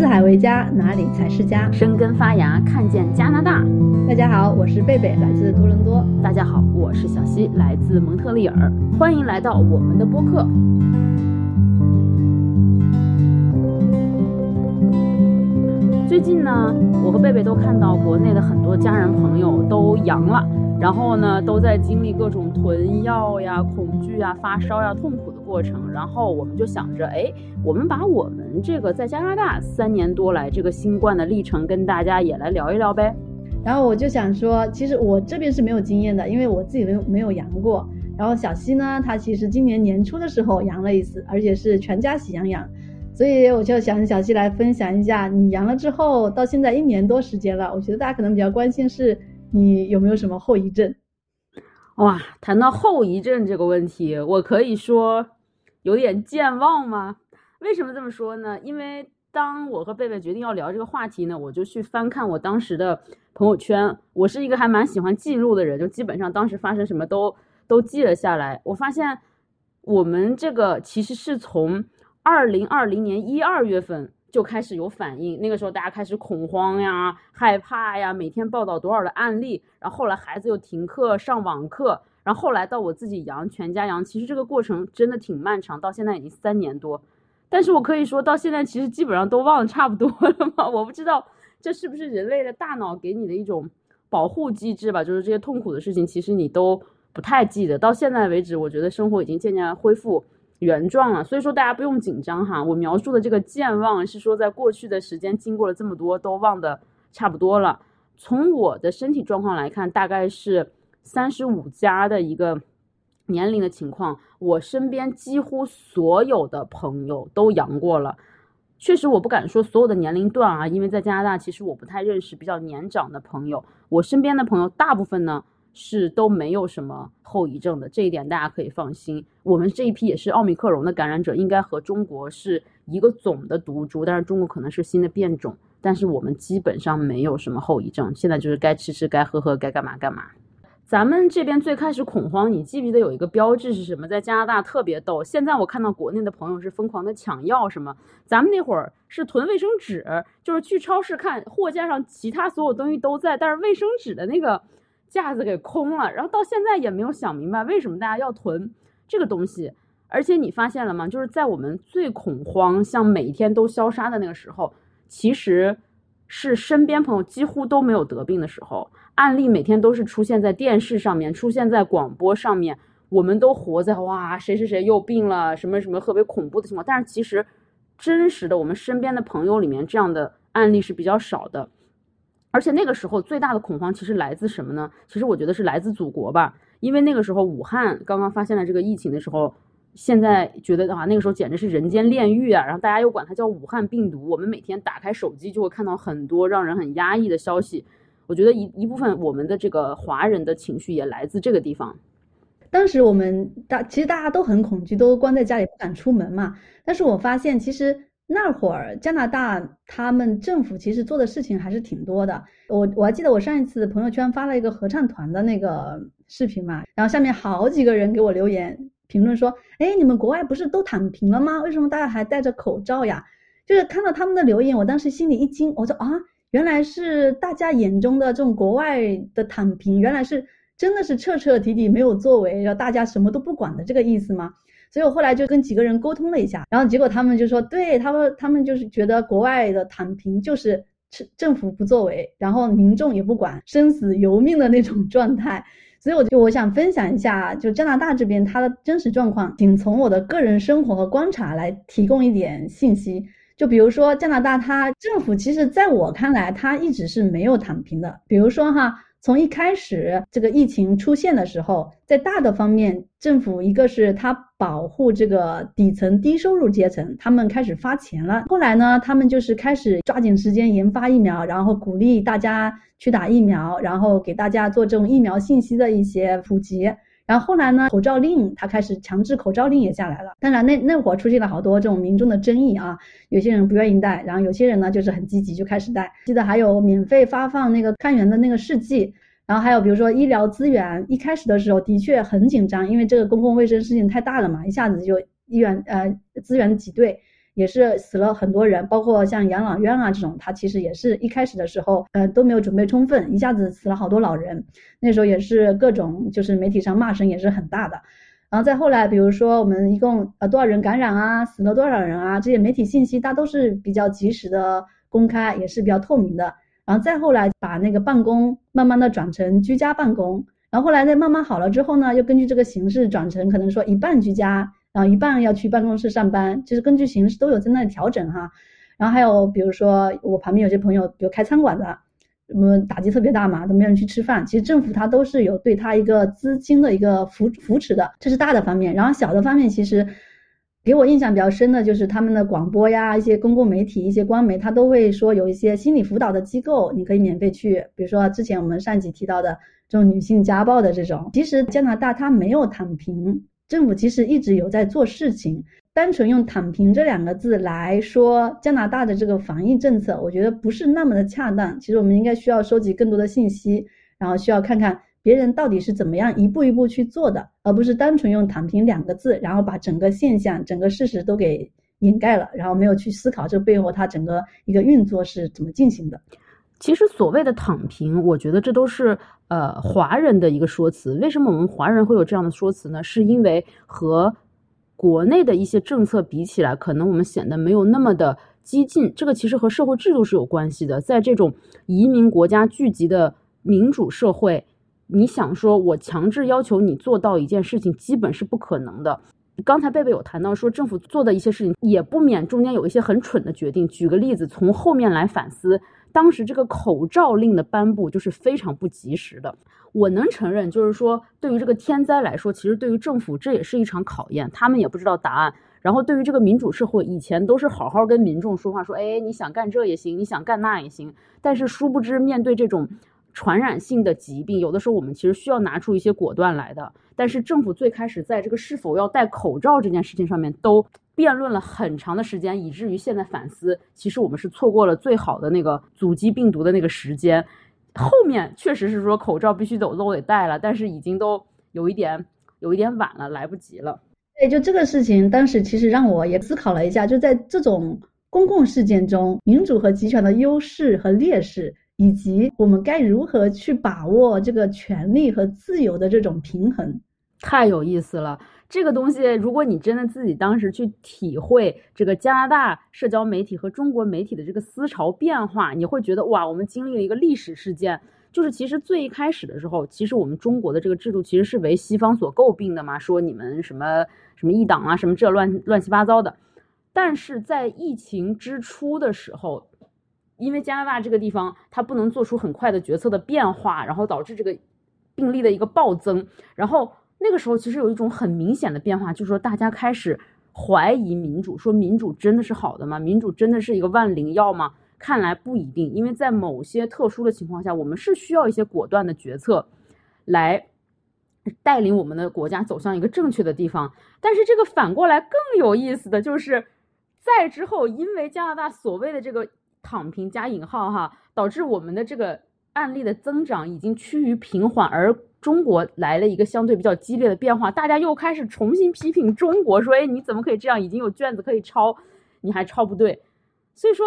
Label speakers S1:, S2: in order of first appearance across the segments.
S1: 四海为家，哪里才是家？
S2: 生根发芽，看见加拿大。
S1: 大家好，我是贝贝，来自多伦多。
S2: 大家好，我是小西，来自蒙特利尔。欢迎来到我们的播客。最近呢，我和贝贝都看到国内的很多家人朋友都阳了，然后呢，都在经历各种囤药呀、恐惧呀、发烧呀、痛苦的过程。然后我们就想着，哎，我们把我们这个在加拿大三年多来这个新冠的历程跟大家也来聊一聊呗。
S1: 然后我就想说，其实我这边是没有经验的，因为我自己没有没有阳过。然后小西呢，他其实今年年初的时候阳了一次，而且是全家喜羊羊。所以我就想小西来分享一下，你阳了之后到现在一年多时间了，我觉得大家可能比较关心是你有没有什么后遗症。
S2: 哇，谈到后遗症这个问题，我可以说有点健忘吗？为什么这么说呢？因为当我和贝贝决定要聊这个话题呢，我就去翻看我当时的朋友圈。我是一个还蛮喜欢记录的人，就基本上当时发生什么都都记了下来。我发现我们这个其实是从。二零二零年一二月份就开始有反应，那个时候大家开始恐慌呀、害怕呀，每天报道多少的案例，然后后来孩子又停课上网课，然后后来到我自己阳，全家阳，其实这个过程真的挺漫长，到现在已经三年多，但是我可以说到现在其实基本上都忘得差不多了嘛，我不知道这是不是人类的大脑给你的一种保护机制吧，就是这些痛苦的事情其实你都不太记得，到现在为止，我觉得生活已经渐渐恢复。原状了，所以说大家不用紧张哈。我描述的这个健忘是说，在过去的时间经过了这么多，都忘得差不多了。从我的身体状况来看，大概是三十五加的一个年龄的情况。我身边几乎所有的朋友都阳过了。确实，我不敢说所有的年龄段啊，因为在加拿大，其实我不太认识比较年长的朋友。我身边的朋友大部分呢。是都没有什么后遗症的，这一点大家可以放心。我们这一批也是奥密克戎的感染者，应该和中国是一个总的毒株，但是中国可能是新的变种。但是我们基本上没有什么后遗症，现在就是该吃吃，该喝喝，该干嘛干嘛。咱们这边最开始恐慌，你记不记得有一个标志是什么？在加拿大特别逗。现在我看到国内的朋友是疯狂的抢药，什么？咱们那会儿是囤卫生纸，就是去超市看货架上其他所有东西都在，但是卫生纸的那个。架子给空了，然后到现在也没有想明白为什么大家要囤这个东西。而且你发现了吗？就是在我们最恐慌、像每天都消杀的那个时候，其实是身边朋友几乎都没有得病的时候，案例每天都是出现在电视上面、出现在广播上面，我们都活在哇谁谁谁又病了什么什么特别恐怖的情况。但是其实真实的我们身边的朋友里面，这样的案例是比较少的。而且那个时候最大的恐慌其实来自什么呢？其实我觉得是来自祖国吧，因为那个时候武汉刚刚发现了这个疫情的时候，现在觉得啊那个时候简直是人间炼狱啊，然后大家又管它叫武汉病毒。我们每天打开手机就会看到很多让人很压抑的消息。我觉得一一部分我们的这个华人的情绪也来自这个地方。
S1: 当时我们大其实大家都很恐惧，都关在家里不敢出门嘛。但是我发现其实。那会儿加拿大他们政府其实做的事情还是挺多的。我我还记得我上一次朋友圈发了一个合唱团的那个视频嘛，然后下面好几个人给我留言评论说：“哎，你们国外不是都躺平了吗？为什么大家还戴着口罩呀？”就是看到他们的留言，我当时心里一惊，我说啊，原来是大家眼中的这种国外的躺平，原来是真的是彻彻底底没有作为，然后大家什么都不管的这个意思吗？所以我后来就跟几个人沟通了一下，然后结果他们就说，对他们，他们就是觉得国外的躺平就是政政府不作为，然后民众也不管，生死由命的那种状态。所以我就我想分享一下，就加拿大这边它的真实状况，仅从我的个人生活和观察来提供一点信息。就比如说加拿大，它政府其实在我看来，它一直是没有躺平的。比如说哈。从一开始这个疫情出现的时候，在大的方面，政府一个是它保护这个底层低收入阶层，他们开始发钱了。后来呢，他们就是开始抓紧时间研发疫苗，然后鼓励大家去打疫苗，然后给大家做这种疫苗信息的一些普及。然后后来呢，口罩令他开始强制口罩令也下来了。当然那那会儿出现了好多这种民众的争议啊，有些人不愿意戴，然后有些人呢就是很积极就开始戴。记得还有免费发放那个抗原的那个试剂，然后还有比如说医疗资源，一开始的时候的确很紧张，因为这个公共卫生事情太大了嘛，一下子就医院呃资源挤兑。也是死了很多人，包括像养老院啊这种，它其实也是一开始的时候，呃都没有准备充分，一下子死了好多老人，那时候也是各种就是媒体上骂声也是很大的。然后再后来，比如说我们一共呃多少人感染啊，死了多少人啊，这些媒体信息它都是比较及时的公开，也是比较透明的。然后再后来把那个办公慢慢的转成居家办公。然后后来再慢慢好了之后呢，又根据这个形式转成可能说一半居家，然后一半要去办公室上班，就是根据形式都有在那里调整哈。然后还有比如说我旁边有些朋友，比如开餐馆的，什么，打击特别大嘛，都没有人去吃饭。其实政府它都是有对它一个资金的一个扶扶持的，这是大的方面。然后小的方面，其实给我印象比较深的就是他们的广播呀，一些公共媒体、一些官媒，它都会说有一些心理辅导的机构，你可以免费去。比如说之前我们上集提到的。这种女性家暴的这种，其实加拿大它没有躺平，政府其实一直有在做事情。单纯用“躺平”这两个字来说加拿大的这个防疫政策，我觉得不是那么的恰当。其实我们应该需要收集更多的信息，然后需要看看别人到底是怎么样一步一步去做的，而不是单纯用“躺平”两个字，然后把整个现象、整个事实都给掩盖了，然后没有去思考这背后它整个一个运作是怎么进行的。
S2: 其实所谓的躺平，我觉得这都是呃华人的一个说辞。为什么我们华人会有这样的说辞呢？是因为和国内的一些政策比起来，可能我们显得没有那么的激进。这个其实和社会制度是有关系的。在这种移民国家聚集的民主社会，你想说我强制要求你做到一件事情，基本是不可能的。刚才贝贝有谈到说，政府做的一些事情，也不免中间有一些很蠢的决定。举个例子，从后面来反思。当时这个口罩令的颁布就是非常不及时的。我能承认，就是说对于这个天灾来说，其实对于政府这也是一场考验，他们也不知道答案。然后对于这个民主社会，以前都是好好跟民众说话，说哎你想干这也行，你想干那也行。但是殊不知面对这种传染性的疾病，有的时候我们其实需要拿出一些果断来的。但是政府最开始在这个是否要戴口罩这件事情上面都。辩论了很长的时间，以至于现在反思，其实我们是错过了最好的那个阻击病毒的那个时间。后面确实是说口罩必须都都得戴了，但是已经都有一点有一点晚了，来不及了。
S1: 对，就这个事情，当时其实让我也思考了一下，就在这种公共事件中，民主和集权的优势和劣势，以及我们该如何去把握这个权利和自由的这种平衡，
S2: 太有意思了。这个东西，如果你真的自己当时去体会这个加拿大社交媒体和中国媒体的这个思潮变化，你会觉得哇，我们经历了一个历史事件。就是其实最一开始的时候，其实我们中国的这个制度其实是为西方所诟病的嘛，说你们什么什么一党啊，什么这乱乱七八糟的。但是在疫情之初的时候，因为加拿大这个地方它不能做出很快的决策的变化，然后导致这个病例的一个暴增，然后。那个时候其实有一种很明显的变化，就是说大家开始怀疑民主，说民主真的是好的吗？民主真的是一个万灵药吗？看来不一定，因为在某些特殊的情况下，我们是需要一些果断的决策，来带领我们的国家走向一个正确的地方。但是这个反过来更有意思的就是，在之后，因为加拿大所谓的这个“躺平”加引号哈，导致我们的这个案例的增长已经趋于平缓，而。中国来了一个相对比较激烈的变化，大家又开始重新批评中国，说：“哎，你怎么可以这样？已经有卷子可以抄，你还抄不对。”所以说，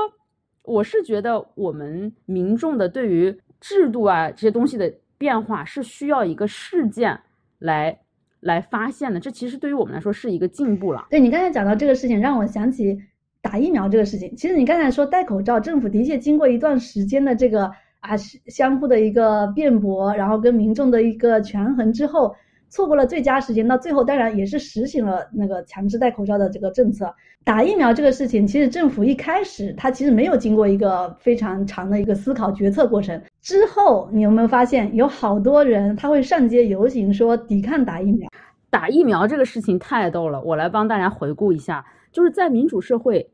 S2: 我是觉得我们民众的对于制度啊这些东西的变化是需要一个事件来来发现的。这其实对于我们来说是一个进步了。
S1: 对你刚才讲到这个事情，让我想起打疫苗这个事情。其实你刚才说戴口罩，政府的确经过一段时间的这个。啊，是相互的一个辩驳，然后跟民众的一个权衡之后，错过了最佳时间，到最后当然也是实行了那个强制戴口罩的这个政策。打疫苗这个事情，其实政府一开始他其实没有经过一个非常长的一个思考决策过程。之后你有没有发现，有好多人他会上街游行说抵抗打疫苗？
S2: 打疫苗这个事情太逗了，我来帮大家回顾一下，就是在民主社会，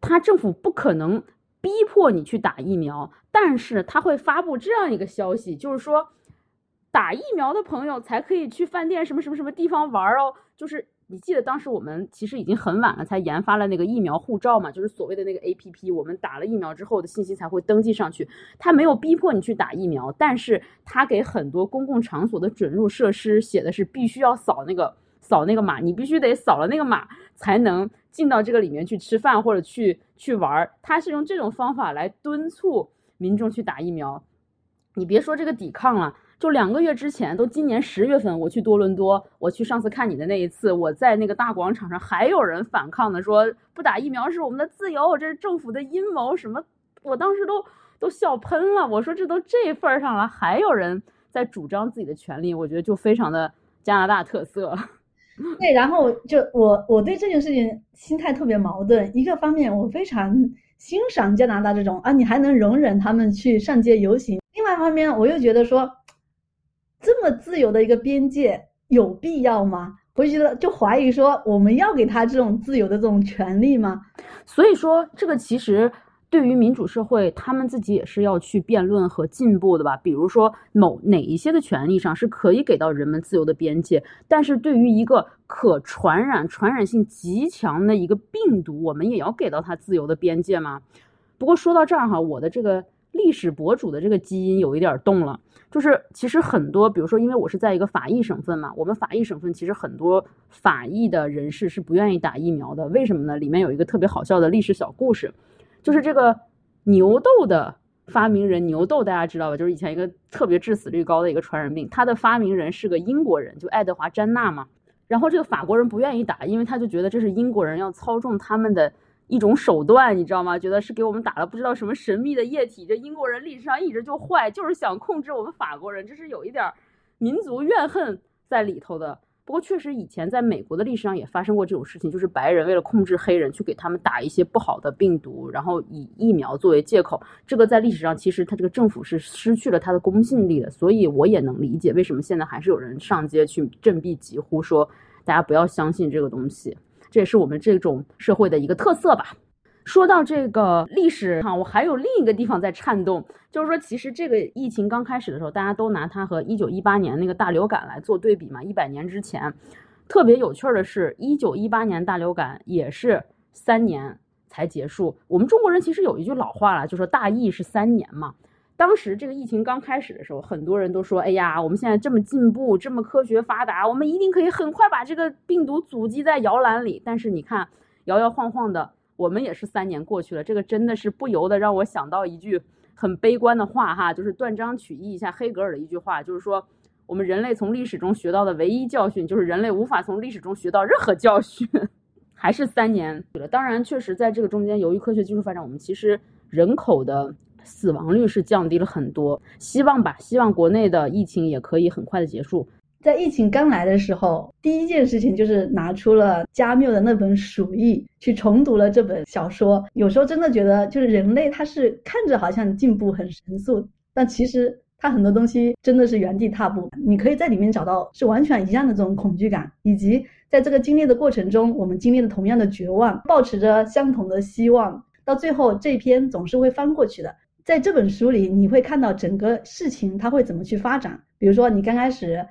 S2: 他政府不可能。逼迫你去打疫苗，但是他会发布这样一个消息，就是说，打疫苗的朋友才可以去饭店什么什么什么地方玩哦。就是你记得当时我们其实已经很晚了，才研发了那个疫苗护照嘛，就是所谓的那个 A P P，我们打了疫苗之后的信息才会登记上去。他没有逼迫你去打疫苗，但是他给很多公共场所的准入设施写的是必须要扫那个扫那个码，你必须得扫了那个码才能进到这个里面去吃饭或者去去玩儿。他是用这种方法来敦促民众去打疫苗。你别说这个抵抗了，就两个月之前，都今年十月份，我去多伦多，我去上次看你的那一次，我在那个大广场上还有人反抗的，说不打疫苗是我们的自由，这是政府的阴谋，什么？我当时都都笑喷了。我说这都这份儿上了，还有人在主张自己的权利，我觉得就非常的加拿大特色。
S1: 对，然后就我我对这件事情心态特别矛盾，一个方面我非常欣赏加拿大这种啊，你还能容忍他们去上街游行。另外一方面，我又觉得说，这么自由的一个边界有必要吗？我就觉得就怀疑说，我们要给他这种自由的这种权利吗？
S2: 所以说，这个其实对于民主社会，他们自己也是要去辩论和进步的吧。比如说，某哪一些的权利上是可以给到人们自由的边界，但是对于一个可传染、传染性极强的一个病毒，我们也要给到它自由的边界吗？不过说到这儿哈，我的这个。历史博主的这个基因有一点动了，就是其实很多，比如说，因为我是在一个法裔省份嘛，我们法裔省份其实很多法裔的人士是不愿意打疫苗的，为什么呢？里面有一个特别好笑的历史小故事，就是这个牛痘的发明人，牛痘大家知道吧？就是以前一个特别致死率高的一个传染病，它的发明人是个英国人，就爱德华詹纳嘛。然后这个法国人不愿意打，因为他就觉得这是英国人要操纵他们的。一种手段，你知道吗？觉得是给我们打了不知道什么神秘的液体。这英国人历史上一直就坏，就是想控制我们法国人，这是有一点民族怨恨在里头的。不过确实以前在美国的历史上也发生过这种事情，就是白人为了控制黑人，去给他们打一些不好的病毒，然后以疫苗作为借口。这个在历史上其实他这个政府是失去了他的公信力的。所以我也能理解为什么现在还是有人上街去振臂疾呼，说大家不要相信这个东西。这也是我们这种社会的一个特色吧。说到这个历史哈，我还有另一个地方在颤动，就是说，其实这个疫情刚开始的时候，大家都拿它和一九一八年那个大流感来做对比嘛。一百年之前，特别有趣的是，一九一八年大流感也是三年才结束。我们中国人其实有一句老话了，就说大疫是三年嘛。当时这个疫情刚开始的时候，很多人都说：“哎呀，我们现在这么进步，这么科学发达，我们一定可以很快把这个病毒阻击在摇篮里。”但是你看，摇摇晃晃的，我们也是三年过去了。这个真的是不由得让我想到一句很悲观的话哈，就是断章取义一下黑格尔的一句话，就是说我们人类从历史中学到的唯一教训，就是人类无法从历史中学到任何教训，还是三年了。当然，确实在这个中间，由于科学技术发展，我们其实人口的。死亡率是降低了很多，希望吧，希望国内的疫情也可以很快的结束。
S1: 在疫情刚来的时候，第一件事情就是拿出了加缪的那本《鼠疫》，去重读了这本小说。有时候真的觉得，就是人类他是看着好像进步很神速，但其实他很多东西真的是原地踏步。你可以在里面找到是完全一样的这种恐惧感，以及在这个经历的过程中，我们经历了同样的绝望，保持着相同的希望，到最后这篇总是会翻过去的。在这本书里，你会看到整个事情它会怎么去发展。比如说，你刚开始，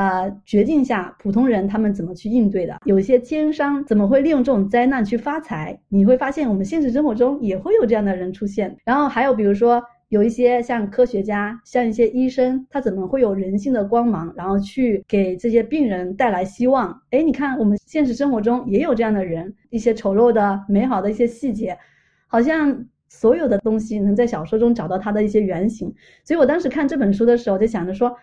S1: 呃，绝境下普通人他们怎么去应对的？有一些奸商怎么会利用这种灾难去发财？你会发现，我们现实生活中也会有这样的人出现。然后还有，比如说，有一些像科学家，像一些医生，他怎么会有人性的光芒，然后去给这些病人带来希望？哎，你看，我们现实生活中也有这样的人，一些丑陋的、美好的一些细节，好像。所有的东西能在小说中找到它的一些原型，所以我当时看这本书的时候就想着说，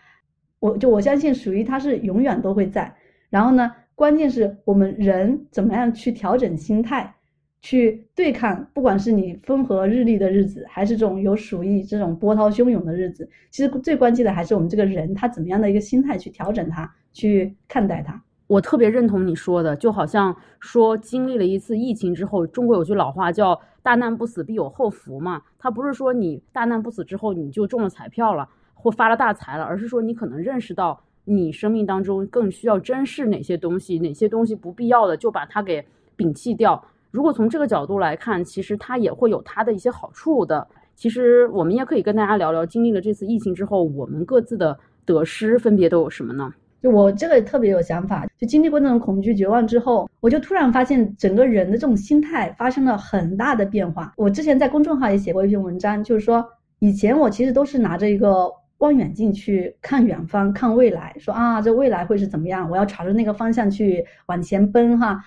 S1: 我就我相信属于它是永远都会在。然后呢，关键是我们人怎么样去调整心态，去对抗，不管是你风和日丽的日子，还是这种有鼠疫这种波涛汹涌的日子，其实最关键的还是我们这个人他怎么样的一个心态去调整它，去看待它。
S2: 我特别认同你说的，就好像说经历了一次疫情之后，中国有句老话叫“大难不死必有后福”嘛。他不是说你大难不死之后你就中了彩票了或发了大财了，而是说你可能认识到你生命当中更需要珍视哪些东西，哪些东西不必要的就把它给摒弃掉。如果从这个角度来看，其实它也会有它的一些好处的。其实我们也可以跟大家聊聊，经历了这次疫情之后，我们各自的得失分别都有什么呢？
S1: 就我这个特别有想法，就经历过那种恐惧、绝望之后，我就突然发现整个人的这种心态发生了很大的变化。我之前在公众号也写过一篇文章，就是说以前我其实都是拿着一个望远镜去看远方、看未来，说啊这未来会是怎么样，我要朝着那个方向去往前奔哈。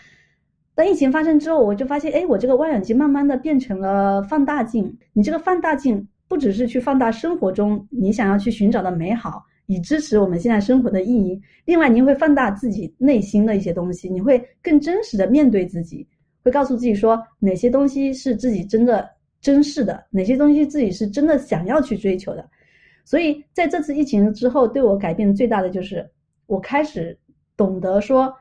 S1: 当疫情发生之后，我就发现，哎，我这个望远镜慢慢的变成了放大镜。你这个放大镜不只是去放大生活中你想要去寻找的美好，以支持我们现在生活的意义。另外，你会放大自己内心的一些东西，你会更真实的面对自己，会告诉自己说哪些东西是自己真的珍视的，哪些东西自己是真的想要去追求的。所以在这次疫情之后，对我改变最大的就是我开始懂得说。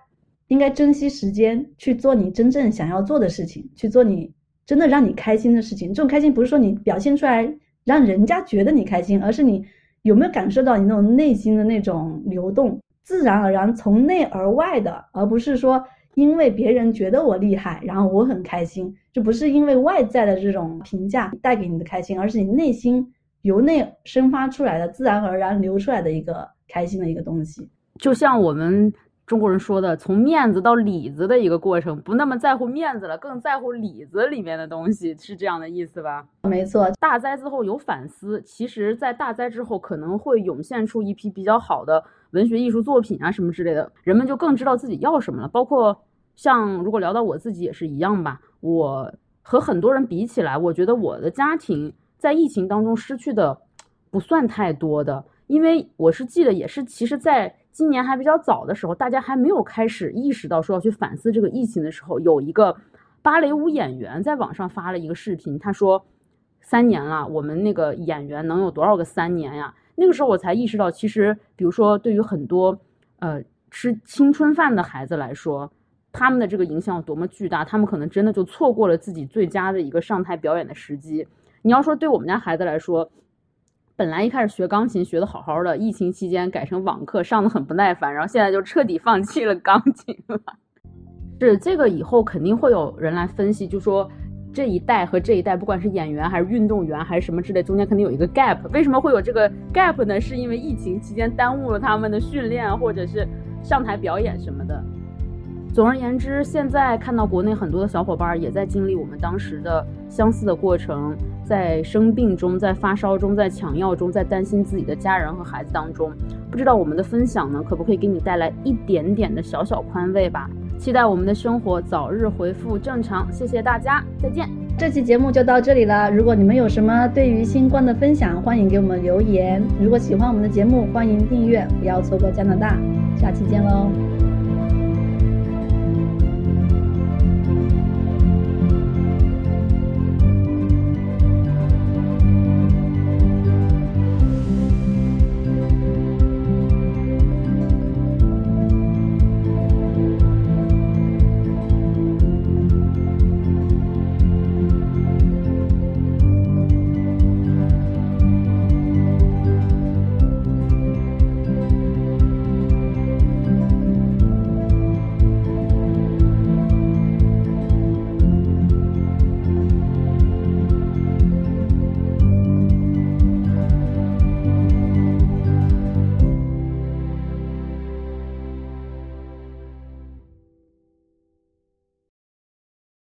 S1: 应该珍惜时间去做你真正想要做的事情，去做你真的让你开心的事情。这种开心不是说你表现出来让人家觉得你开心，而是你有没有感受到你那种内心的那种流动，自然而然从内而外的，而不是说因为别人觉得我厉害，然后我很开心，就不是因为外在的这种评价带给你的开心，而是你内心由内生发出来的，自然而然流出来的一个开心的一个东西。
S2: 就像我们。中国人说的，从面子到里子的一个过程，不那么在乎面子了，更在乎里子里面的东西，是这样的意思吧？
S1: 没错，
S2: 大灾之后有反思，其实，在大灾之后可能会涌现出一批比较好的文学艺术作品啊，什么之类的，人们就更知道自己要什么了。包括像如果聊到我自己也是一样吧，我和很多人比起来，我觉得我的家庭在疫情当中失去的不算太多的，因为我是记得也是，其实，在。今年还比较早的时候，大家还没有开始意识到说要去反思这个疫情的时候，有一个芭蕾舞演员在网上发了一个视频，他说：“三年了，我们那个演员能有多少个三年呀？”那个时候我才意识到，其实比如说对于很多呃吃青春饭的孩子来说，他们的这个影响有多么巨大，他们可能真的就错过了自己最佳的一个上台表演的时机。你要说对我们家孩子来说，本来一开始学钢琴学的好好的，疫情期间改成网课上的很不耐烦，然后现在就彻底放弃了钢琴了。是这个以后肯定会有人来分析，就说这一代和这一代，不管是演员还是运动员还是什么之类，中间肯定有一个 gap。为什么会有这个 gap 呢？是因为疫情期间耽误了他们的训练或者是上台表演什么的。总而言之，现在看到国内很多的小伙伴也在经历我们当时的相似的过程。在生病中，在发烧中，在抢药中，在担心自己的家人和孩子当中，不知道我们的分享呢，可不可以给你带来一点点的小小宽慰吧？期待我们的生活早日恢复正常。谢谢大家，再见。
S1: 这期节目就到这里了。如果你们有什么对于新冠的分享，欢迎给我们留言。如果喜欢我们的节目，欢迎订阅，不要错过加拿大。下期见喽。